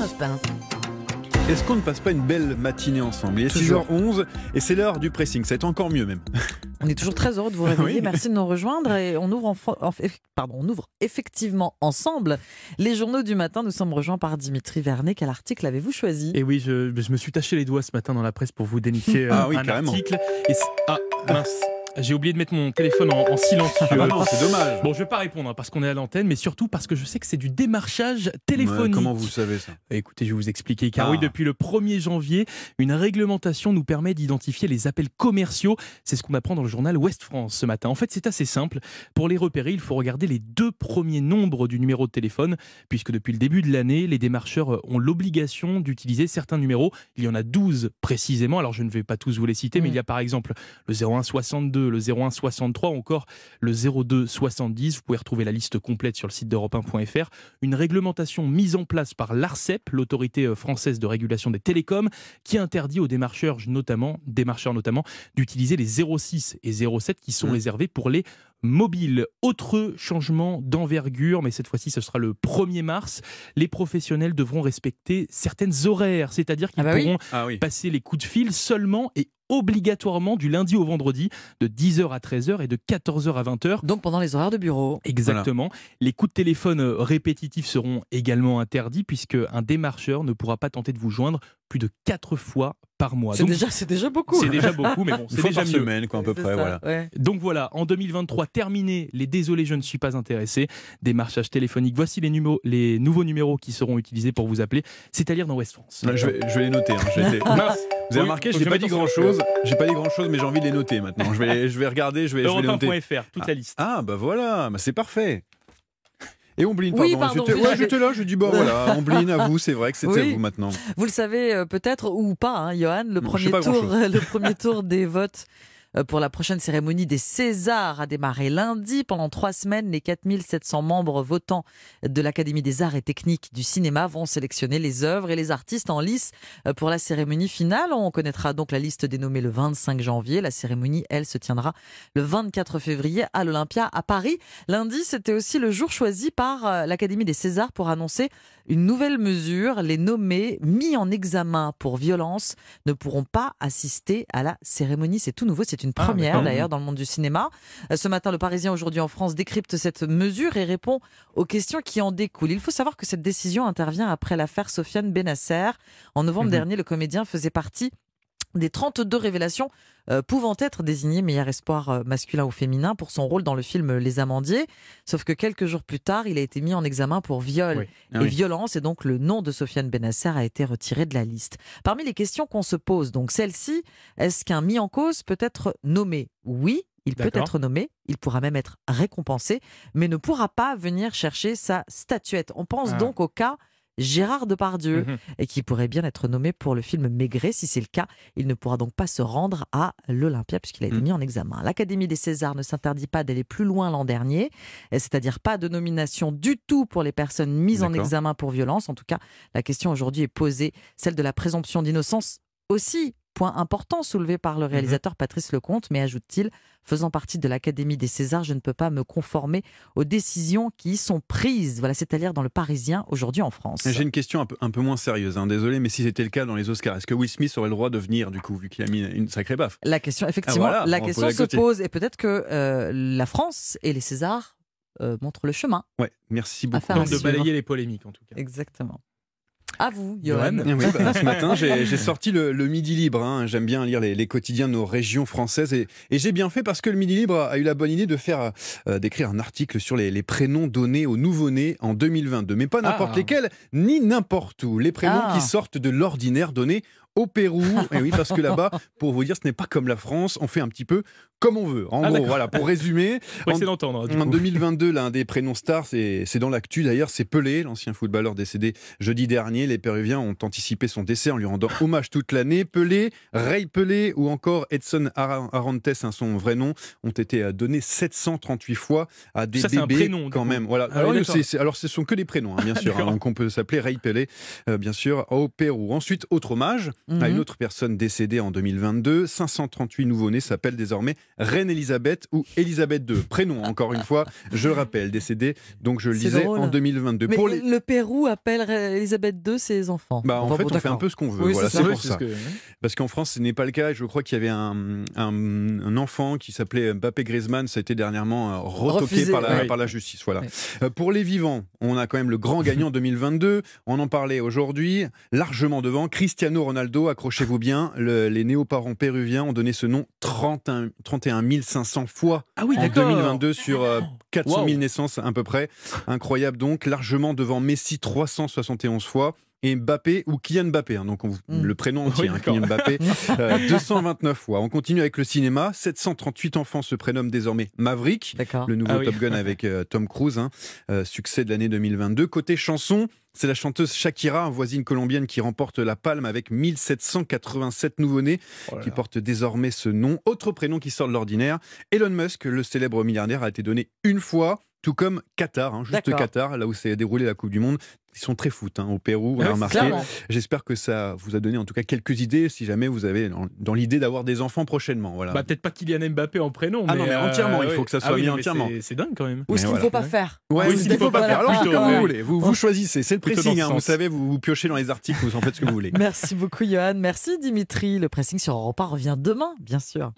Europe 1. Est-ce qu'on ne passe pas une belle matinée ensemble? Il est Toujours. 6h11 et c'est l'heure du pressing. Ça va être encore mieux même. On est toujours très heureux de vous réveiller. Oui. Merci de nous rejoindre. Et on ouvre, en pardon, on ouvre effectivement ensemble les journaux du matin. Nous sommes rejoints par Dimitri Vernet. Quel article avez-vous choisi? Et oui, je, je me suis taché les doigts ce matin dans la presse pour vous dénicher euh, Ah oui, un carrément. article. Et c'est- ah, mince, j'ai oublié de mettre mon téléphone en, en silencieux. Ah bah non, c'est dommage. Bon, je vais pas répondre hein, parce qu'on est à l'antenne, mais surtout parce que je sais que c'est du démarchage téléphonique. Ouais, comment vous savez ça? Écoutez, je vais vous expliquer. Car Ah. oui, depuis le 1er janvier, une réglementation nous permet d'identifier les appels commerciaux. C'est ce qu'on apprend dans le journal Ouest France ce matin. En fait, c'est assez simple. Pour les repérer, il faut regarder les deux premiers nombres du numéro de téléphone, puisque depuis le début de l'année, les démarcheurs ont l'obligation d'utiliser certains numéros. Il y en a 12 précisément. Alors, je ne vais pas tous vous les citer, mais il y a par exemple le 01 62, le 01 63 ou encore le 02 70. Vous pouvez retrouver la liste complète sur le site d'Europe 1.fr une réglementation mise en place par l'ARCEP, l'autorité euh, française de régulation des télécoms, qui interdit aux démarcheurs notamment, démarcheurs notamment, d'utiliser les 06 et 07 qui sont Mmh. réservés pour les mobiles. Autre changement d'envergure, mais cette fois-ci ce sera le 1er mars, les professionnels devront respecter certaines horaires, c'est-à-dire qu'ils Ah bah oui. pourront Ah oui. passer les coups de fil seulement et obligatoirement du lundi au vendredi de 10h à 13h et de 14h à 20h. Donc pendant les horaires de bureau. Exactement. Les coups de téléphone euh, répétitifs seront également interdits puisque un démarcheur ne pourra pas tenter de vous joindre plus de 4 fois par mois. C'est déjà, c'est déjà beaucoup. c'est déjà beaucoup, mais bon, c'est déjà mieux. semaine, quoi, à peu près. ça, Voilà. ouais. Donc voilà, en 2023, terminé les désolés, je ne suis pas intéressé, démarchage téléphonique. Voici les, numéros, les nouveaux numéros qui seront utilisés pour vous appeler. C'est à lire dans West France. Je, vais, je vais les noter. hein. Vous avez Oui, remarqué, faut je n'ai pas dit grand chose. J'ai pas dit grand chose, mais j'ai envie de les noter maintenant. Je vais, je vais regarder, je vais, je vais les noter. Europe1.fr, toute la liste. Ah bah voilà, bah c'est parfait. Et Ombline, Oui, pardon. pardon, j'étais oui, ouais, là, je dis bah voilà, Ombline, à vous, c'est vrai que c'était Oui. à vous maintenant. Vous le savez euh, peut-être ou pas, hein, Johan, le Non, premier, tour, le premier tour des votes pour la prochaine cérémonie des Césars a démarré lundi. Pendant trois semaines, les 4700 membres votants de l'Académie des arts et techniques du cinéma vont sélectionner les œuvres et les artistes en lice euh, pour la cérémonie finale. On connaîtra donc la liste dénommée le 25 janvier. La cérémonie, elle, se tiendra le 24 février à l'Olympia à Paris. Lundi, c'était aussi le jour choisi par euh, l'Académie des Césars pour annoncer une nouvelle mesure. Les nommés mis en examen pour violence ne pourront pas assister à la cérémonie. C'est tout nouveau, une Ah, première d'ailleurs dans le monde du cinéma. Euh, Ce matin, le Parisien aujourd'hui en France décrypte cette mesure et répond aux questions qui en découlent. Il faut savoir que cette décision intervient après l'affaire Sofiane Benasser. En novembre Mhm. dernier, le comédien faisait partie des 32 révélations euh, pouvant être désignées meilleur espoir euh, masculin ou féminin pour son rôle dans le film Les Amandiers. Sauf que quelques jours plus tard, il a été mis en examen pour viol Oui. et Ah oui. violence et donc le nom de Sofiane Benasser a été retiré de la liste. Parmi les questions qu'on se pose, donc celle-ci, est-ce qu'un mis en cause peut être nommé? Oui. Il peut être nommé, il pourra même être récompensé, mais ne pourra pas venir chercher sa statuette. On pense Ah. donc au cas Gérard Depardieu, Mhm. et qui pourrait bien être nommé pour le film Maigret. Si c'est le cas, il ne pourra donc pas se rendre à l'Olympia puisqu'il a été Mm. mis en examen. L'Académie des Césars ne s'interdit pas d'aller plus loin l'an dernier, c'est-à-dire pas de nomination du tout pour les personnes mises en examen pour violence. En tout cas, la question aujourd'hui est posée, celle de la présomption d'innocence aussi. Point important soulevé par le réalisateur Patrice Lecomte, mais ajoute-t-il, faisant partie de l'Académie des Césars, je ne peux pas me conformer aux décisions qui y sont prises. Voilà, c'est à dire dans le Parisien aujourd'hui en France. J'ai une question un peu, un peu moins sérieuse, hein, désolé, mais si c'était le cas dans les Oscars, est-ce que Will Smith aurait le droit de venir, du coup, vu qu'il a mis une sacrée baffe? La question, effectivement, Ah, voilà, la on question se côté. pose et peut-être que euh, la France et les Césars euh, montrent le chemin. Ouais, merci beaucoup. De balayer les polémiques en tout cas. Exactement. À vous, Johan. Oui, bah, ce matin, j'ai j'ai sorti le, le Midi Libre. hein. J'aime bien lire les, les quotidiens de nos régions françaises. Et, et j'ai bien fait parce que le Midi Libre a eu la bonne idée de faire euh, d'écrire un article sur les, les prénoms donnés aux nouveau-nés en 2022. Mais pas n'importe Ah. lesquels, ni n'importe où. Les prénoms Ah. qui sortent de l'ordinaire donnés au Pérou. Et oui, parce que là-bas, pour vous dire, ce n'est pas comme la France. On fait un petit peu comme on veut. En Ah, gros, voilà, pour résumer. En- d'entendre. En coup. 2022, l'un des prénoms stars, c'est dans l'actu d'ailleurs, c'est Pelé, l'ancien footballeur décédé jeudi dernier. Les Péruviens ont anticipé son décès en lui rendant hommage toute l'année. Pelé, Ray Pelé ou encore Edson Ara- Arantes, hein, son vrai nom, ont été euh, donnés 738 fois à des Ça, c'est un bébés prénom, quand même. Voilà. Ah oui, alors, c'est- alors, ce sont que des prénoms, hein, bien sûr. hein. Donc on peut s'appeler Ray Pelé, euh, bien sûr, au Pérou. Ensuite, autre hommage, Mhm. à une autre personne décédée en 2022. 538 nouveau-nés s'appellent désormais Reine Elisabeth ou Elisabeth II. Prénom, encore une fois, je le rappelle, décédée, donc je le drôle. en 2022. Mais Pour les... le Pérou appelle Elisabeth II ses enfants. Bah, en Enfin, fait, bon, on fait un peu ce qu'on veut. Oui, voilà, c'est ça. pour ça. Parce qu'en France, ce n'est pas le cas. Je crois qu'il y avait un, un- un enfant qui s'appelait Mbappé Griezmann. Ça a été dernièrement euh, retoqué Refusé, par, la, ouais. par la justice. Voilà. Euh, pour les vivants, on a quand même le grand gagnant 2022. On en parlait aujourd'hui, largement devant. Cristiano Ronaldo, accrochez-vous bien. Le- les néo-parents péruviens ont donné ce nom 31, 31 500 fois Ah oui, en d'accord. 2022 sur euh, 400 000 Wow. naissances à peu près. Incroyable donc, largement devant Messi 371 fois. Et Mbappé ou Kylian Mbappé, hein, donc on- Mm. le prénom entier, Oui, hein. Kylian Mbappé, euh, 229 fois. On continue avec le cinéma. 738 enfants se prénomment désormais Maverick, le nouveau Ah oui. Top Gun avec euh, Tom Cruise, hein, euh, succès de l'année 2022. Côté chanson, c'est la chanteuse Shakira, voisine colombienne, qui remporte la palme avec 1787 nouveau-nés Oh qui là. porte désormais ce nom. Autre prénom qui sort de l'ordinaire, Elon Musk, le célèbre milliardaire, a été donné une fois. Tout comme Qatar, hein, juste. Qatar, là où s'est déroulée la Coupe du Monde. Ils sont très foot hein, au Pérou, on Ah a oui, remarqué. Clairement. J'espère que ça vous a donné en tout cas quelques idées si jamais vous avez dans, dans l'idée d'avoir des enfants prochainement. Voilà. Bah, peut-être pas Kylian Mbappé en prénom. Ah non, mais entièrement, il ouais. faut que ça soit Ah oui, mis mais entièrement. c'est- dingue quand même. Ou Mais ce qu'il ne voilà. faut pas faire. Ouais, Oui, ou ce qu'il faut pas faire, Alors, plutôt, comme ouais. vous voulez, vous, vous choisissez, c'est le pressing, hein, vous savez, vous, vous piochez dans les articles, vous en faites ce que vous voulez. Merci beaucoup, Johan. Merci, Dimitri. Le pressing sur Europe 1 revient demain, bien sûr.